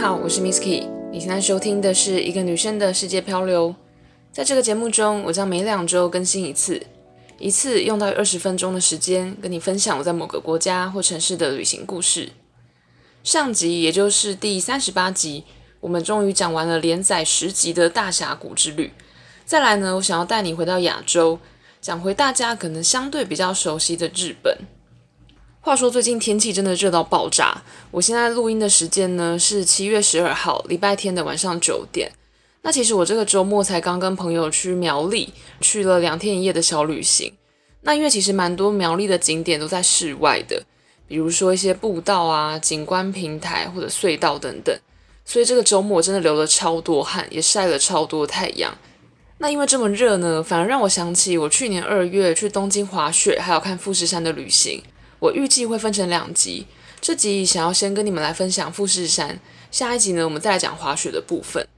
好，我是 Misky。你现在收听的是一个女生的世界漂流。在这个节目中，我将每两周更新一次，一次用到二十分钟的时间，跟你分享我在某个国家或城市的旅行故事。上集，也就是第三十八集，我们终于讲完了连载十集的大峡谷之旅。再来呢，我想要带你回到亚洲，讲回大家可能相对比较熟悉的日本。话说最近天气真的热到爆炸。我现在录音的时间呢是七月十二号礼拜天的晚上九点。那其实我这个周末才刚跟朋友去苗栗，去了两天一夜的小旅行。那因为其实蛮多苗栗的景点都在室外的，比如说一些步道啊、景观平台或者隧道等等，所以这个周末真的流了超多汗，也晒了超多太阳。那因为这么热呢，反而让我想起我去年二月去东京滑雪，还有看富士山的旅行。我预计会分成两集，这集想要先跟你们来分享富士山，下一集呢，我们再来讲滑雪的部分。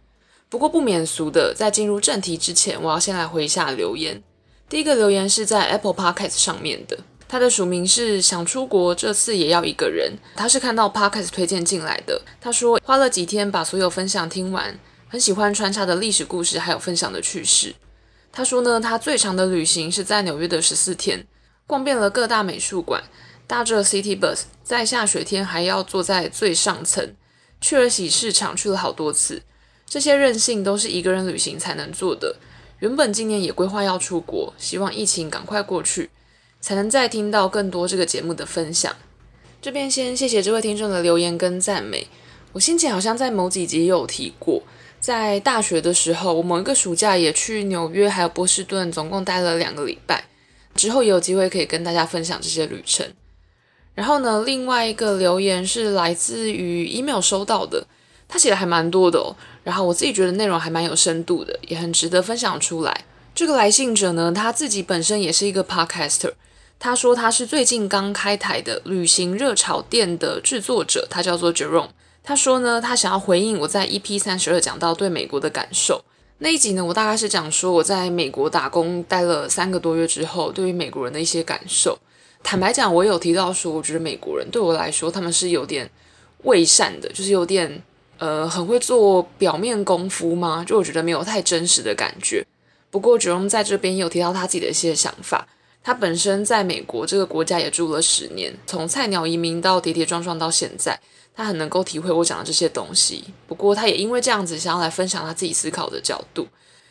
不过不免俗的，在进入正题之前，我要先来回一下留言。第一个留言是在 Apple Podcast 上面的，他的署名是想出国，这次也要一个人。他是看到 Podcast 推荐进来的，他说花了几天把所有分享听完，很喜欢穿插的历史故事，还有分享的趣事。他说呢，他最长的旅行是在纽约的十四天，逛遍了各大美术馆。搭着 City Bus，在下雪天还要坐在最上层。去了洗市场，去了好多次。这些任性都是一个人旅行才能做的。原本今年也规划要出国，希望疫情赶快过去，才能再听到更多这个节目的分享。这边先谢谢这位听众的留言跟赞美。我先前好像在某几集也有提过，在大学的时候，我某一个暑假也去纽约还有波士顿，总共待了两个礼拜。之后也有机会可以跟大家分享这些旅程。然后呢，另外一个留言是来自于 email 收到的，他写的还蛮多的哦。然后我自己觉得内容还蛮有深度的，也很值得分享出来。这个来信者呢，他自己本身也是一个 podcaster，他说他是最近刚开台的旅行热炒店的制作者，他叫做 Jerome。他说呢，他想要回应我在 EP 三十二讲到对美国的感受那一集呢，我大概是讲说我在美国打工待了三个多月之后，对于美国人的一些感受。坦白讲，我有提到说，我觉得美国人对我来说，他们是有点伪善的，就是有点呃，很会做表面功夫嘛，就我觉得没有太真实的感觉。不过主任在这边也有提到他自己的一些想法。他本身在美国这个国家也住了十年，从菜鸟移民到跌跌撞撞到现在，他很能够体会我讲的这些东西。不过，他也因为这样子，想要来分享他自己思考的角度。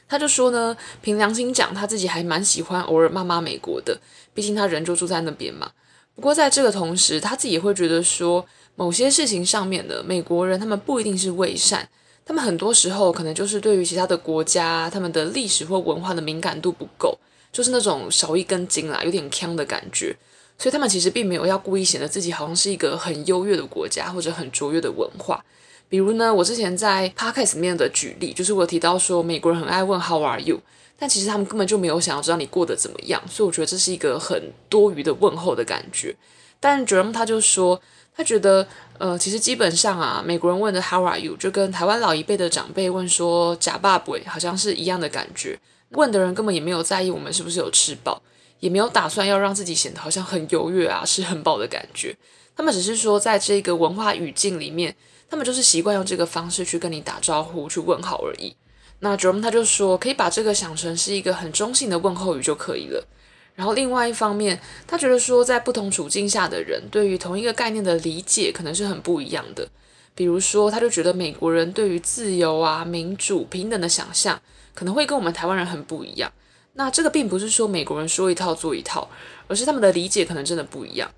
他就说呢，凭良心讲，他自己还蛮喜欢偶尔骂骂美国的，毕竟他人就住在那边嘛。不过在这个同时，他自己也会觉得说，某些事情上面的美国人，他们不一定是伪善，他们很多时候可能就是对于其他的国家，他们的历史或文化的敏感度不够，就是那种少一根筋啦，有点呛的感觉。所以他们其实并没有要故意显得自己好像是一个很优越的国家，或者很卓越的文化。比如呢，我之前在 podcast 里面的举例，就是我提到说美国人很爱问 How are you，但其实他们根本就没有想要知道你过得怎么样，所以我觉得这是一个很多余的问候的感觉。但 Jerome 他就说，他觉得呃，其实基本上啊，美国人问的 How are you 就跟台湾老一辈的长辈问说呷饱未好像是一样的感觉，问的人根本也没有在意我们是不是有吃饱，也没有打算要让自己显得好像很优越啊，吃很饱的感觉。他们只是说在这个文化语境里面。他们就是习惯用这个方式去跟你打招呼、去问好而已。那 Jerome 他就说，可以把这个想成是一个很中性的问候语就可以了。然后另外一方面，他觉得说，在不同处境下的人对于同一个概念的理解可能是很不一样的。比如说，他就觉得美国人对于自由啊、民主、平等的想象可能会跟我们台湾人很不一样。那这个并不是说美国人说一套做一套，而是他们的理解可能真的不一样。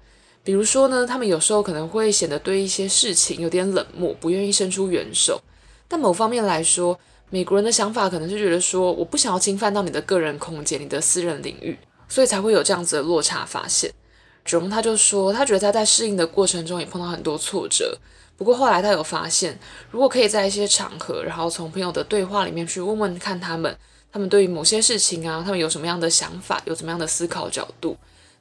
比如说呢，他们有时候可能会显得对一些事情有点冷漠，不愿意伸出援手。但某方面来说，美国人的想法可能是觉得说，我不想要侵犯到你的个人空间、你的私人领域，所以才会有这样子的落差发现。祖龙他就说，他觉得他在适应的过程中也碰到很多挫折，不过后来他有发现，如果可以在一些场合，然后从朋友的对话里面去问问看他们，他们对于某些事情啊，他们有什么样的想法，有怎么样的思考角度。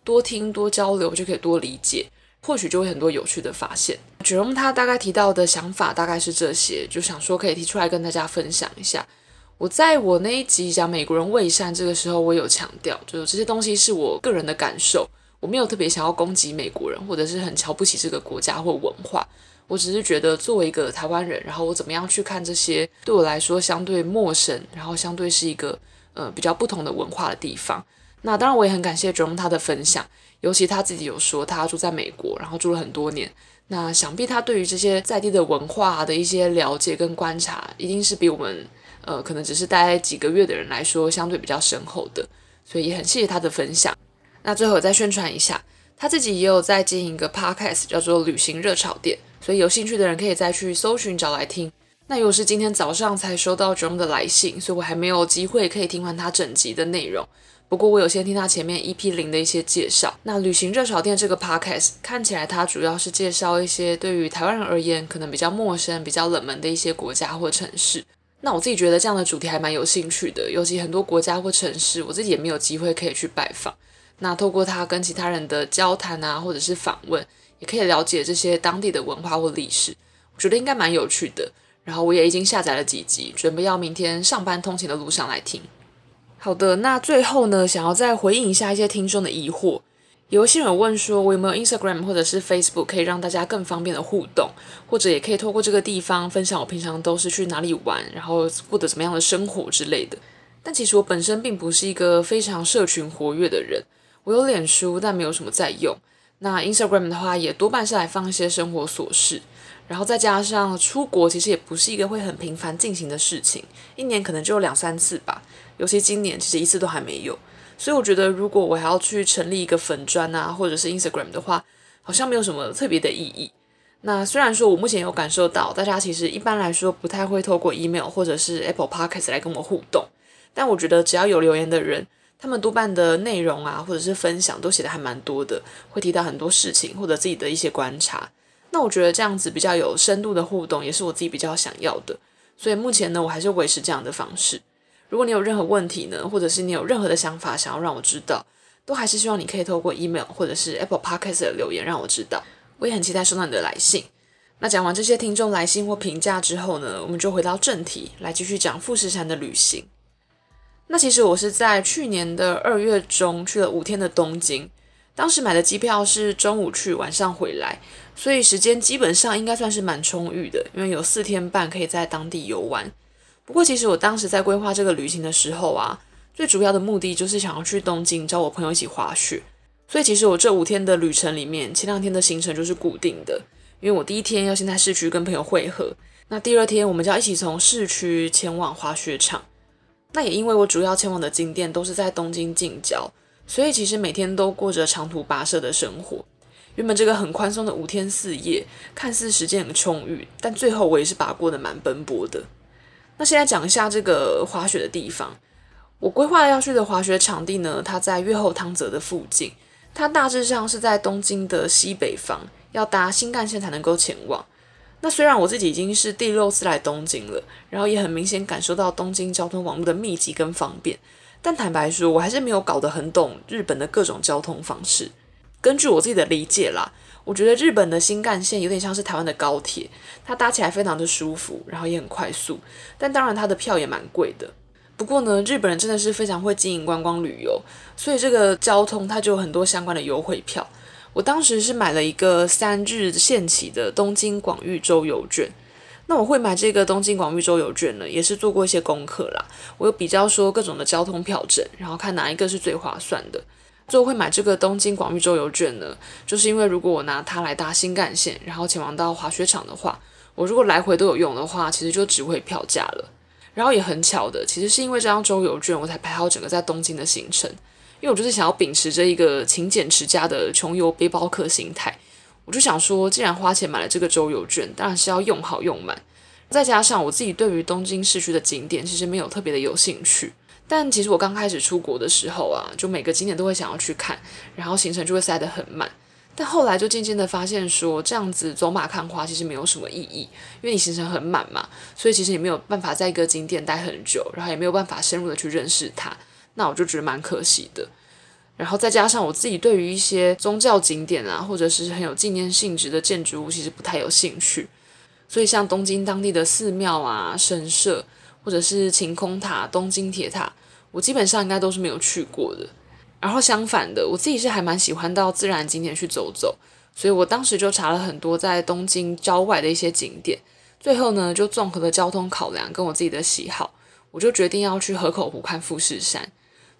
多听多交流就可以多理解，或许就会很多有趣的发现。卷宗他大概提到的想法大概是这些，就想说可以提出来跟大家分享一下。我在我那一集讲美国人伪善这个时候，我有强调，就是这些东西是我个人的感受，我没有特别想要攻击美国人，或者是很瞧不起这个国家或文化。我只是觉得作为一个台湾人，然后我怎么样去看这些对我来说相对陌生，然后相对是一个呃比较不同的文化的地方。那当然我也很感谢 Jerome 他的分享，尤其他自己有说他住在美国，然后住了很多年。那想必他对于这些在地的文化的一些了解跟观察，一定是比我们呃可能只是待几个月的人来说相对比较深厚的。所以也很谢谢他的分享。那最后再宣传一下，他自己也有在经营一个 podcast，叫做《旅行热炒店》，所以有兴趣的人可以再去搜寻找来听。那又是今天早上才收到 Jerome 的来信，所以我还没有机会可以听完他整集的内容。不过我有先听他前面 EP 零的一些介绍。那《旅行热炒店》这个 podcast 看起来，它主要是介绍一些对于台湾人而言可能比较陌生、比较冷门的一些国家或城市。那我自己觉得这样的主题还蛮有兴趣的，尤其很多国家或城市，我自己也没有机会可以去拜访。那透过他跟其他人的交谈啊，或者是访问，也可以了解这些当地的文化或历史，我觉得应该蛮有趣的。然后我也已经下载了几集，准备要明天上班通勤的路上来听。好的，那最后呢，想要再回应一下一些听众的疑惑。有些人问说，我有没有 Instagram 或者是 Facebook 可以让大家更方便的互动，或者也可以透过这个地方分享我平常都是去哪里玩，然后过得怎么样的生活之类的。但其实我本身并不是一个非常社群活跃的人，我有脸书，但没有什么在用。那 Instagram 的话，也多半是来放一些生活琐事，然后再加上出国，其实也不是一个会很频繁进行的事情，一年可能就两三次吧，尤其今年其实一次都还没有。所以我觉得，如果我还要去成立一个粉专啊，或者是 Instagram 的话，好像没有什么特别的意义。那虽然说我目前有感受到，大家其实一般来说不太会透过 email 或者是 Apple Podcast 来跟我互动，但我觉得只要有留言的人，他们多半的内容啊，或者是分享都写的还蛮多的，会提到很多事情或者自己的一些观察。那我觉得这样子比较有深度的互动，也是我自己比较想要的。所以目前呢，我还是维持这样的方式。如果你有任何问题呢，或者是你有任何的想法想要让我知道，都还是希望你可以透过 email 或者是 Apple Podcast 的留言让我知道。我也很期待收到你的来信。那讲完这些听众来信或评价之后呢，我们就回到正题，来继续讲富士山的旅行。那其实我是在去年的二月中去了五天的东京，当时买的机票是中午去，晚上回来，所以时间基本上应该算是蛮充裕的，因为有四天半可以在当地游玩。不过，其实我当时在规划这个旅行的时候啊，最主要的目的就是想要去东京找我朋友一起滑雪。所以，其实我这五天的旅程里面，前两天的行程就是固定的，因为我第一天要先在市区跟朋友会合，那第二天我们就要一起从市区前往滑雪场。那也因为我主要前往的景点都是在东京近郊，所以其实每天都过着长途跋涉的生活。原本这个很宽松的五天四夜，看似时间很充裕，但最后我也是把过得蛮奔波的。那现在讲一下这个滑雪的地方。我规划要去的滑雪场地呢，它在越后汤泽的附近。它大致上是在东京的西北方，要搭新干线才能够前往。那虽然我自己已经是第六次来东京了，然后也很明显感受到东京交通网络的密集跟方便，但坦白说，我还是没有搞得很懂日本的各种交通方式。根据我自己的理解啦。我觉得日本的新干线有点像是台湾的高铁，它搭起来非常的舒服，然后也很快速，但当然它的票也蛮贵的。不过呢，日本人真的是非常会经营观光旅游，所以这个交通它就有很多相关的优惠票。我当时是买了一个三日限期的东京广域周游券。那我会买这个东京广域周游券呢，也是做过一些功课啦。我有比较说各种的交通票证，然后看哪一个是最划算的。最后会买这个东京广域周游券呢，就是因为如果我拿它来搭新干线，然后前往到滑雪场的话，我如果来回都有用的话，其实就值回票价了。然后也很巧的，其实是因为这张周游券，我才排好整个在东京的行程。因为我就是想要秉持着一个勤俭持家的穷游背包客心态，我就想说，既然花钱买了这个周游券，当然是要用好用满。再加上我自己对于东京市区的景点，其实没有特别的有兴趣。但其实我刚开始出国的时候啊，就每个景点都会想要去看，然后行程就会塞得很满。但后来就渐渐的发现说，这样子走马看花其实没有什么意义，因为你行程很满嘛，所以其实也没有办法在一个景点待很久，然后也没有办法深入的去认识它。那我就觉得蛮可惜的。然后再加上我自己对于一些宗教景点啊，或者是很有纪念性质的建筑物，其实不太有兴趣。所以像东京当地的寺庙啊、神社。或者是晴空塔、东京铁塔，我基本上应该都是没有去过的。然后相反的，我自己是还蛮喜欢到自然景点去走走，所以我当时就查了很多在东京郊外的一些景点，最后呢，就综合了交通考量跟我自己的喜好，我就决定要去河口湖看富士山。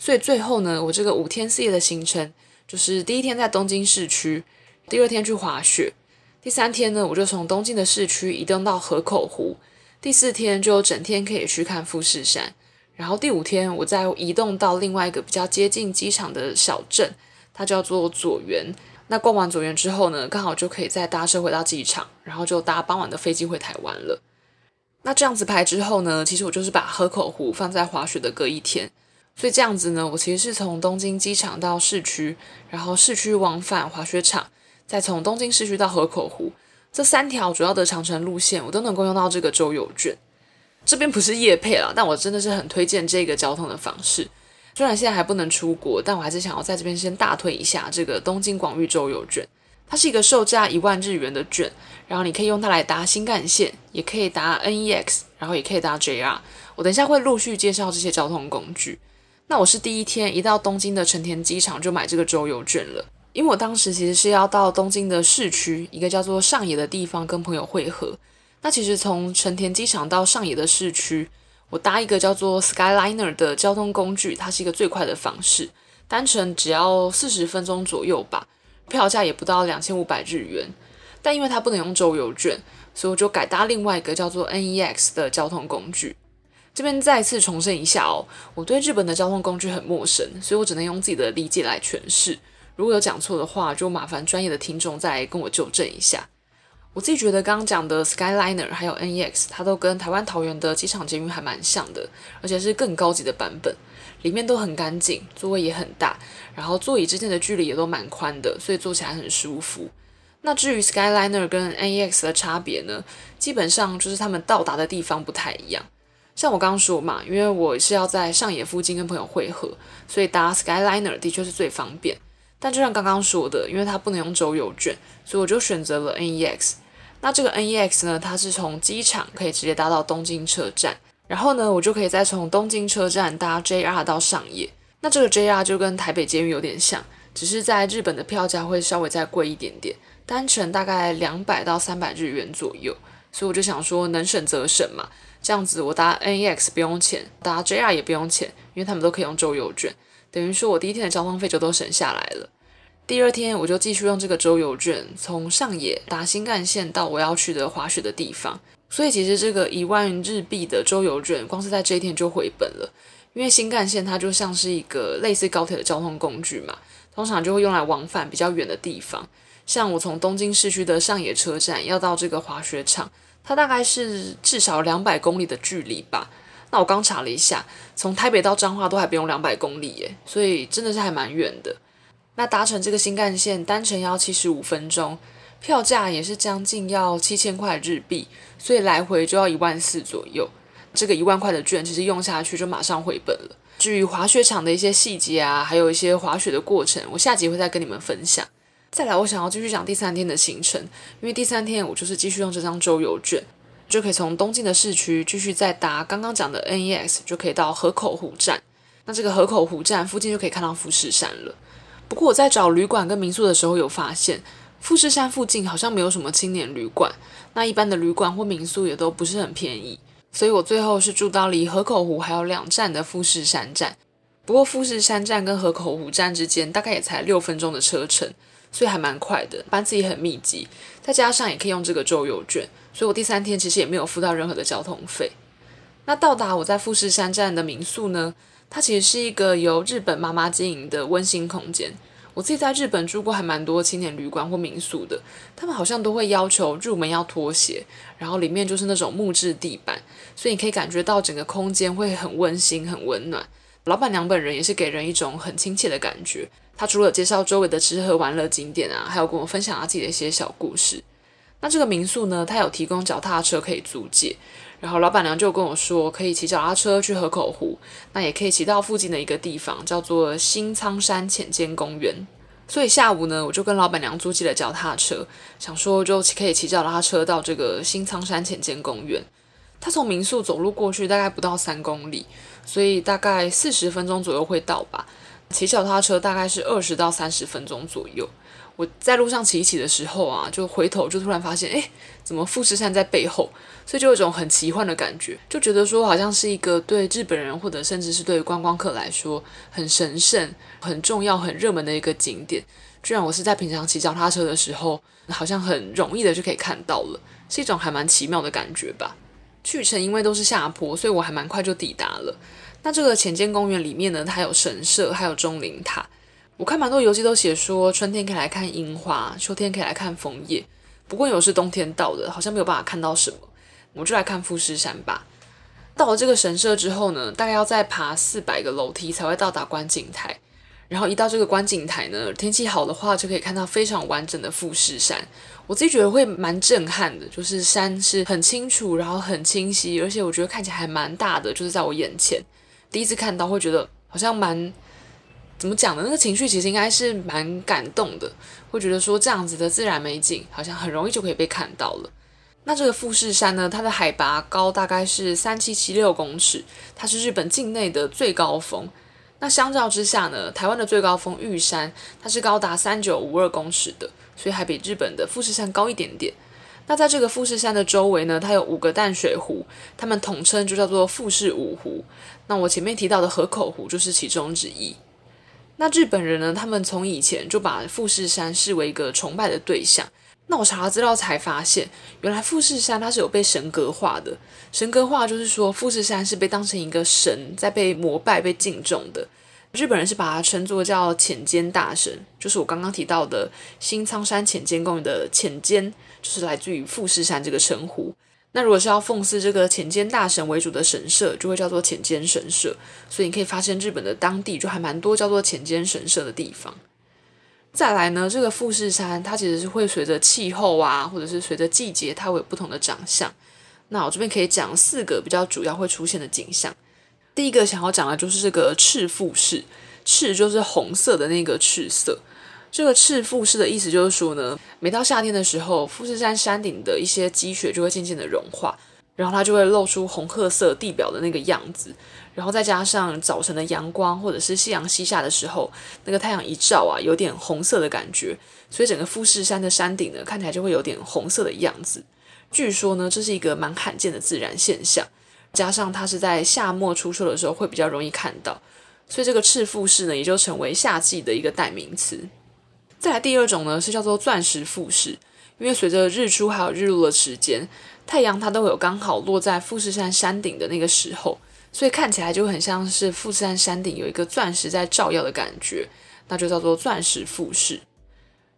所以最后呢，我这个五天四夜的行程，就是第一天在东京市区，第二天去滑雪，第三天呢，我就从东京的市区移动到河口湖，第四天就整天可以去看富士山，然后第五天我再移动到另外一个比较接近机场的小镇，它叫做佐原。那逛完佐原之后呢，刚好就可以再搭车回到机场，然后就搭傍晚的飞机回台湾了。那这样子排之后呢，其实我就是把河口湖放在滑雪的隔一天，所以这样子呢，我其实是从东京机场到市区，然后市区往返滑雪场，再从东京市区到河口湖，这三条主要的长城路线，我都能够用到这个周游券。这边不是夜配啦，但我真的是很推荐这个交通的方式。虽然现在还不能出国，但我还是想要在这边先大推一下这个东京广域周游券。它是一个售价一万日元的券，然后你可以用它来搭新干线，也可以搭 NEX，然后也可以搭 JR。我等一下会陆续介绍这些交通工具。那我是第一天一到东京的成田机场就买这个周游券了，因为我当时其实是要到东京的市区一个叫做上野的地方跟朋友会合。那其实从成田机场到上野的市区。我搭一个叫做 Skyliner 的交通工具，它是一个最快的方式，单程只要四十分钟左右吧，票价也不到两千五百日元。但因为它不能用周游券，所以我就改搭另外一个叫做 NEX 的交通工具。这边再次重申一下哦，我对日本的交通工具很陌生，所以我只能用自己的理解来诠释。如果有讲错的话，就麻烦专业的听众再跟我纠正一下。我自己觉得刚刚讲的 Skyliner 还有 NEX，它都跟台湾桃园的机场捷运还蛮像的，而且是更高级的版本，里面都很干净，座位也很大，然后座椅之间的距离也都蛮宽的，所以坐起来很舒服。那至于 Skyliner 跟 NEX 的差别呢，基本上就是他们到达的地方不太一样。像我刚刚说嘛，因为我是要在上野附近跟朋友会合，所以搭 Skyliner 的确是最方便。但就像刚刚说的，因为它不能用周游券，所以我就选择了 NEX。那这个 NEX 呢，它是从机场可以直接搭到东京车站，然后呢，我就可以再从东京车站搭 JR 到上野。那这个 JR 就跟台北捷运有点像，只是在日本的票价会稍微再贵一点点，单程大概两百到三百日元左右。所以我就想说，能省则省嘛，这样子我搭 NEX 不用钱，搭 JR 也不用钱，因为他们都可以用周游券，等于说我第一天的交通费就都省下来了。第二天我就继续用这个周游券，从上野搭新干线到我要去的滑雪的地方。所以其实这个一万日币的周游券，光是在这一天就回本了。因为新干线它就像是一个类似高铁的交通工具嘛，通常就会用来往返比较远的地方。像我从东京市区的上野车站要到这个滑雪场，它大概是至少两百公里的距离吧。那我刚查了一下，从台北到彰化都还不用两百公里耶，所以真的是还蛮远的。那搭乘这个新干线单程要七十五分钟，票价也是将近要七千块日币，所以来回就要一万四左右。这个一万块的券其实用下去就马上回本了。至于滑雪场的一些细节啊，还有一些滑雪的过程，我下集会再跟你们分享。再来，我想要继续讲第三天的行程，因为第三天我就是继续用这张周游券，就可以从东京的市区继续再搭刚刚讲的 NEX，就可以到河口湖站。那这个河口湖站附近就可以看到富士山了。不过我在找旅馆跟民宿的时候，有发现富士山附近好像没有什么青年旅馆，那一般的旅馆或民宿也都不是很便宜，所以我最后是住到离河口湖还有两站的富士山站。不过富士山站跟河口湖站之间大概也才六分钟的车程，所以还蛮快的，班次也很密集，再加上也可以用这个周游券，所以我第三天其实也没有付到任何的交通费。那到达我在富士山站的民宿呢，它其实是一个由日本妈妈经营的温馨空间。我自己在日本住过还蛮多青年旅馆或民宿的，他们好像都会要求入门要脱鞋，然后里面就是那种木质地板，所以你可以感觉到整个空间会很温馨、很温暖。老板娘本人也是给人一种很亲切的感觉。她除了介绍周围的吃喝玩乐景点啊，还有跟我分享她自己的一些小故事。那这个民宿呢，它有提供脚踏车可以租借。然后老板娘就跟我说，可以骑脚踏车去河口湖，那也可以骑到附近的一个地方，叫做新仓山浅间公园。所以下午呢，我就跟老板娘租借了脚踏车，想说就可以骑脚踏车到这个新仓山浅间公园。它从民宿走路过去大概不到三公里，所以大概四十分钟左右会到吧。骑脚踏车大概是二十到三十分钟左右。我在路上骑一骑的时候啊，就回头就突然发现，哎，怎么富士山在背后？所以就有一种很奇幻的感觉，就觉得说好像是一个对日本人或者甚至是对观光客来说很神圣、很重要、很热门的一个景点。居然我是在平常骑脚踏车的时候，好像很容易的就可以看到了，是一种还蛮奇妙的感觉吧。去程因为都是下坡，所以我还蛮快就抵达了。那这个浅间公园里面呢，它有神社，还有钟灵塔。我看蛮多游记都写说，春天可以来看樱花，秋天可以来看枫叶。不过有是冬天到的，好像没有办法看到什么。我就来看富士山吧。到了这个神社之后呢，大概要再爬四百个楼梯才会到达观景台。然后一到这个观景台呢，天气好的话就可以看到非常完整的富士山。我自己觉得会蛮震撼的，就是山是很清楚，然后很清晰，而且我觉得看起来还蛮大的，就是在我眼前。第一次看到会觉得好像蛮怎么讲的，那个情绪其实应该是蛮感动的，会觉得说这样子的自然美景好像很容易就可以被看到了。那这个富士山呢，它的海拔高大概是三七七六公尺，它是日本境内的最高峰。那相较之下呢，台湾的最高峰玉山，它是高达三九五二公尺的，所以还比日本的富士山高一点点。那在这个富士山的周围呢，它有五个淡水湖，它们统称就叫做富士五湖。那我前面提到的河口湖就是其中之一。那日本人呢，他们从以前就把富士山视为一个崇拜的对象。那我查了资料才发现，原来富士山它是有被神格化的。神格化就是说，富士山是被当成一个神在被膜拜、被敬重的。日本人是把它称作叫浅间大神，就是我刚刚提到的新仓山浅间公园的浅间，就是来自于富士山这个称呼。那如果是要奉祀这个浅间大神为主的神社，就会叫做浅间神社。所以你可以发现，日本的当地就还蛮多叫做浅间神社的地方。再来呢，这个富士山它其实是会随着气候啊，或者是随着季节，它会有不同的长相。那我这边可以讲四个比较主要会出现的景象。第一个想要讲的就是这个赤富士，赤就是红色的那个赤色。这个赤富士的意思就是说呢，每到夏天的时候，富士山山顶的一些积雪就会渐渐的融化。然后它就会露出红褐色地表的那个样子，然后再加上早晨的阳光或者是夕阳西下的时候，那个太阳一照啊，有点红色的感觉，所以整个富士山的山顶呢，看起来就会有点红色的样子。据说呢，这是一个蛮罕见的自然现象，加上它是在夏末初秋的时候会比较容易看到，所以这个赤富士呢，也就成为夏季的一个代名词。再来第二种呢，是叫做钻石富士，因为随着日出还有日落的时间。太阳它都有刚好落在富士山山顶的那个时候，所以看起来就很像是富士山山顶有一个钻石在照耀的感觉，那就叫做钻石富士。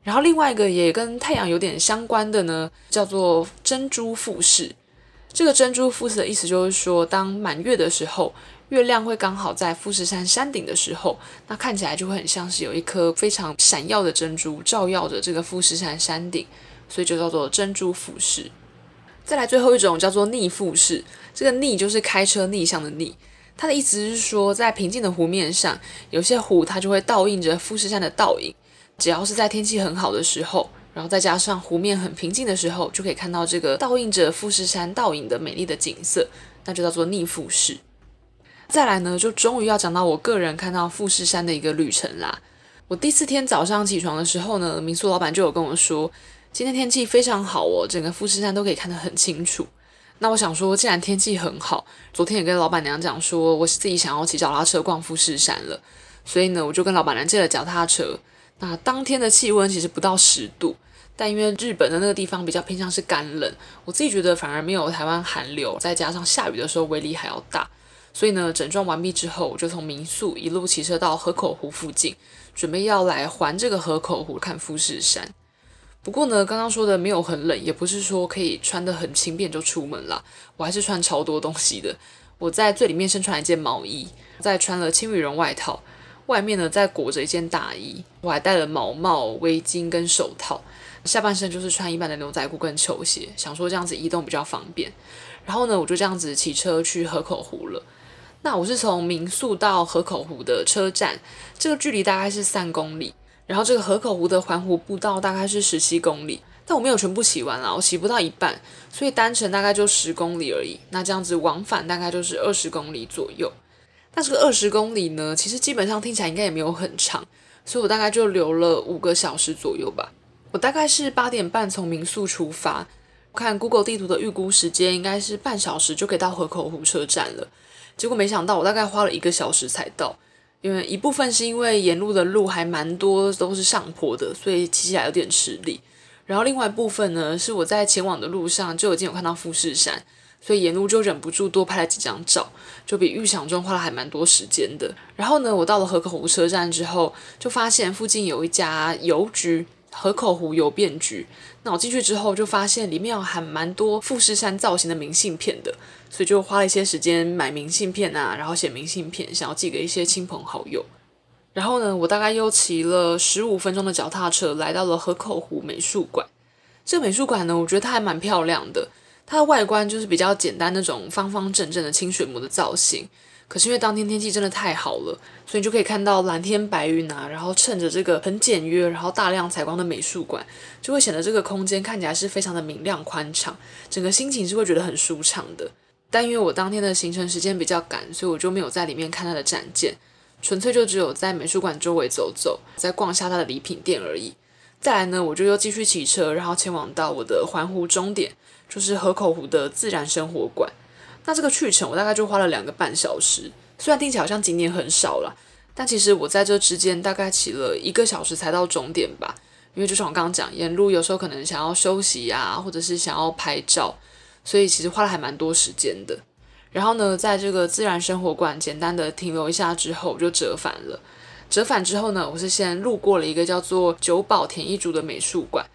然后另外一个也跟太阳有点相关的呢，叫做珍珠富士。这个珍珠富士的意思就是说，当满月的时候，月亮会刚好在富士山山顶的时候，那看起来就会很像是有一颗非常闪耀的珍珠照耀着这个富士山山顶，所以就叫做珍珠富士。再来最后一种叫做逆富士，这个逆就是开车逆向的逆，它的意思是说，在平静的湖面上，有些湖它就会倒映着富士山的倒影。只要是在天气很好的时候，然后再加上湖面很平静的时候，就可以看到这个倒映着富士山倒影的美丽的景色，那就叫做逆富士。再来呢，就终于要讲到我个人看到富士山的一个旅程啦。我第四天早上起床的时候呢，民宿老板就有跟我说。今天天气非常好哦，整个富士山都可以看得很清楚。那我想说，既然天气很好，昨天也跟老板娘讲说，我自己想要骑脚踏车逛富士山了，所以呢，我就跟老板娘借了脚踏车。那当天的气温其实不到十度，但因为日本的那个地方比较偏向是干冷，我自己觉得反而没有台湾寒流，再加上下雨的时候威力还要大，所以呢，整装完毕之后，我就从民宿一路骑车到河口湖附近，准备要来环这个河口湖看富士山。不过呢，刚刚说的没有很冷，也不是说可以穿得很轻便就出门啦。我还是穿超多东西的。我在最里面先穿一件毛衣，再穿了轻羽绒外套，外面呢再裹着一件大衣。我还戴了毛帽、围巾跟手套，下半身就是穿一般的牛仔裤跟球鞋，想说这样子移动比较方便。然后呢，我就这样子骑车去河口湖了。那我是从民宿到河口湖的车站，这个距离大概是三公里。然后这个河口湖的环湖步道大概是十七公里，但我没有全部骑完啦，我骑不到一半，所以单程大概就十公里而已。那这样子往返大概就是二十公里左右。那这个二十公里呢，其实基本上听起来应该也没有很长，所以我大概就留了五个小时左右吧。我大概是八点半从民宿出发，看 Google 地图的预估时间应该是半小时就可以到河口湖车站了。结果没想到我大概花了一个小时才到，因为一部分是因为沿路的路还蛮多都是上坡的，所以骑起来有点吃力。然后另外一部分呢，是我在前往的路上就已经有看到富士山，所以沿路就忍不住多拍了几张照，就比预想中花了还蛮多时间的。然后呢，我到了河口湖车站之后，就发现附近有一家邮局。河口湖邮便局，那我进去之后就发现里面有还蛮多富士山造型的明信片的，所以就花了一些时间买明信片啊，然后写明信片，想要寄给一些亲朋好友。然后呢，我大概又骑了十五分钟的脚踏车来到了河口湖美术馆。这个美术馆呢，我觉得它还蛮漂亮的，它的外观就是比较简单那种方方正正的清水模的造型。可是因为当天天气真的太好了，所以你就可以看到蓝天白云啊，然后趁着这个很简约，然后大量采光的美术馆，就会显得这个空间看起来是非常的明亮宽敞，整个心情是会觉得很舒畅的。但因为我当天的行程时间比较赶，所以我就没有在里面看它的展件，纯粹就只有在美术馆周围走走，再逛下它的礼品店而已。再来呢，我就又继续骑车，然后前往到我的环湖终点，就是河口湖的自然生活馆。那这个去程我大概就花了两个半小时，虽然听起来好像景点很少啦，但其实我在这之间大概骑了一个小时才到终点吧。因为就像我刚刚讲，沿路有时候可能想要休息呀，或者是想要拍照，所以其实花了还蛮多时间的。然后呢，在这个自然生活馆简单的停留一下之后，我就折返了。折返之后呢，我是先路过了一个叫做久保田一竹的美术馆，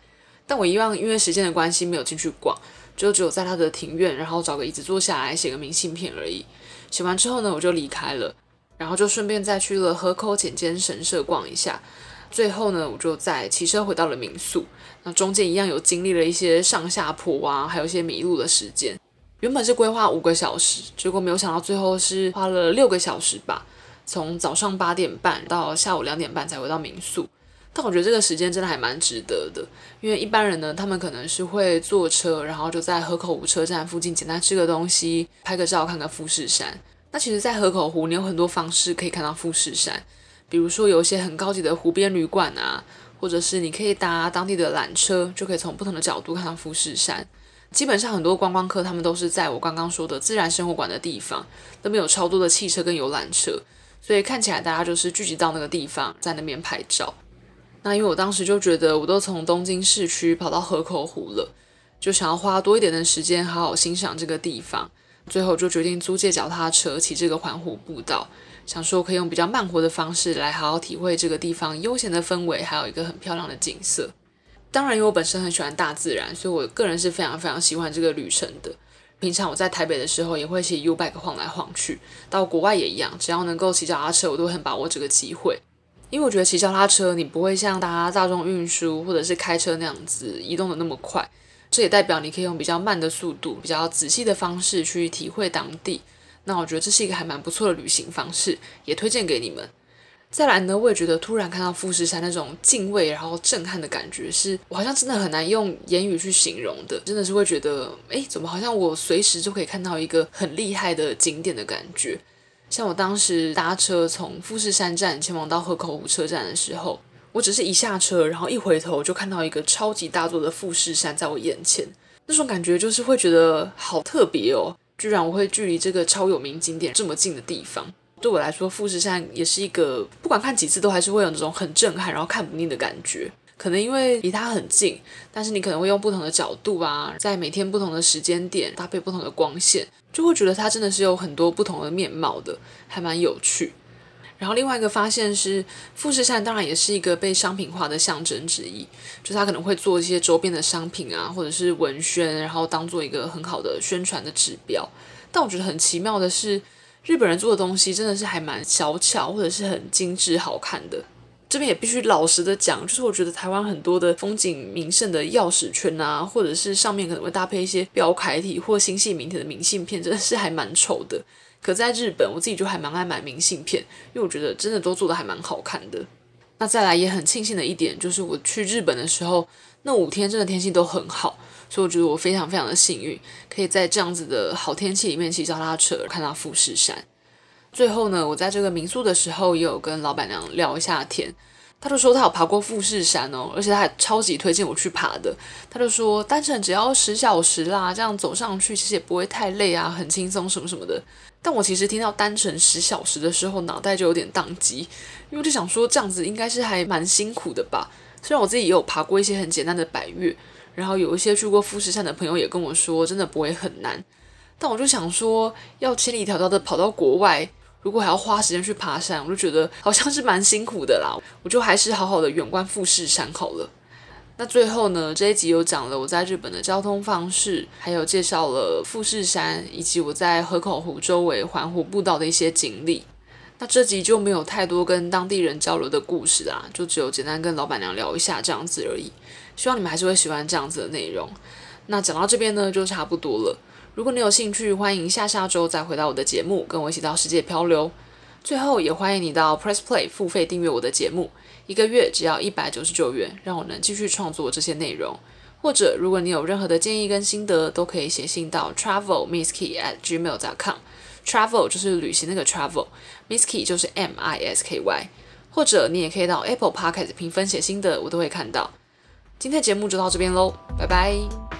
但我一样因为时间的关系没有进去逛。就只有在他的庭院，然后找个椅子坐下来写个明信片而已。写完之后呢，我就离开了，然后就顺便再去了河口浅间神社逛一下。最后呢，我就再骑车回到了民宿。那中间一样有经历了一些上下坡啊，还有一些迷路的时间。原本是规划五个小时，结果没有想到最后是花了六个小时吧，从早上八点半到下午两点半才回到民宿。但我觉得这个时间真的还蛮值得的，因为一般人呢，他们可能是会坐车，然后就在河口湖车站附近简单吃个东西，拍个照，看个富士山。那其实，在河口湖，你有很多方式可以看到富士山，比如说有一些很高级的湖边旅馆啊，或者是你可以搭当地的缆车，就可以从不同的角度看到富士山。基本上很多观光客他们都是在我刚刚说的自然生活馆的地方，那边有超多的汽车跟游览车，所以看起来大家就是聚集到那个地方，在那边拍照。那因为我当时就觉得，我都从东京市区跑到河口湖了，就想要花多一点的时间好好欣赏这个地方。最后就决定租借脚踏车骑这个环湖步道，想说可以用比较慢活的方式来好好体会这个地方悠闲的氛围，还有一个很漂亮的景色。当然，因为我本身很喜欢大自然，所以我个人是非常非常喜欢这个旅程的。平常我在台北的时候也会骑 U-Bike 晃来晃去，到国外也一样，只要能够骑脚踏车，我都很把握这个机会。因为我觉得骑脚踏车，你不会像搭大众运输或者是开车那样子移动的那么快，这也代表你可以用比较慢的速度、比较仔细的方式去体会当地。那我觉得这是一个还蛮不错的旅行方式，也推荐给你们。再来呢，我也觉得突然看到富士山那种敬畏然后震撼的感觉，是我好像真的很难用言语去形容的，真的是会觉得，诶，怎么好像我随时就可以看到一个很厉害的景点的感觉。像我当时搭车从富士山站前往到河口湖车站的时候，我只是一下车，然后一回头就看到一个超级大座的富士山在我眼前，那种感觉就是会觉得好特别哦，居然我会距离这个超有名景点这么近的地方。对我来说，富士山也是一个不管看几次都还是会有那种很震撼，然后看不腻的感觉。可能因为离它很近，但是你可能会用不同的角度啊，在每天不同的时间点搭配不同的光线，就会觉得它真的是有很多不同的面貌的，还蛮有趣。然后另外一个发现是，富士山当然也是一个被商品化的象征之一，就是它可能会做一些周边的商品啊，或者是文宣，然后当做一个很好的宣传的指标。但我觉得很奇妙的是，日本人做的东西真的是还蛮小巧，或者是很精致好看的。这边也必须老实的讲，就是我觉得台湾很多的风景名胜的钥匙圈啊，或者是上面可能会搭配一些标楷体或星系名体的明信片，真的是还蛮丑的。可在日本，我自己就还蛮爱买明信片，因为我觉得真的都做得还蛮好看的。那再来也很庆幸的一点，就是我去日本的时候，那五天真的天气都很好，所以我觉得我非常非常的幸运，可以在这样子的好天气里面骑脚踏车看到富士山。最后呢，我在这个民宿的时候也有跟老板娘聊一下天。她就说她有爬过富士山哦，而且她还超级推荐我去爬的。她就说单程只要十小时啦，这样走上去其实也不会太累啊，很轻松什么什么的。但我其实听到单程十小时的时候，脑袋就有点宕机，因为我就想说这样子应该是还蛮辛苦的吧。虽然我自己也有爬过一些很简单的百岳，然后有一些去过富士山的朋友也跟我说，真的不会很难。但我就想说，要千里迢迢的跑到国外。如果还要花时间去爬山，我就觉得好像是蛮辛苦的啦。我就还是好好的远观富士山好了。那最后呢，这一集有讲了我在日本的交通方式，还有介绍了富士山，以及我在河口湖周围环湖步道的一些经历。那这集就没有太多跟当地人交流的故事啦，就只有简单跟老板娘聊一下这样子而已。希望你们还是会喜欢这样子的内容。那讲到这边呢，就差不多了。如果你有兴趣，欢迎下下周再回到我的节目，跟我一起到世界漂流。最后，也欢迎你到 Press Play 付费订阅我的节目，一个月只要一百九十九元，让我能继续创作这些内容。或者，如果你有任何的建议跟心得，都可以写信到 travelmisskey at gmail dot com。Travel 就是旅行那个 Travel，Misskey 就是 M I S K Y。或者，你也可以到 Apple Podcast 评分写心得，我都会看到。今天节目就到这边喽，拜拜。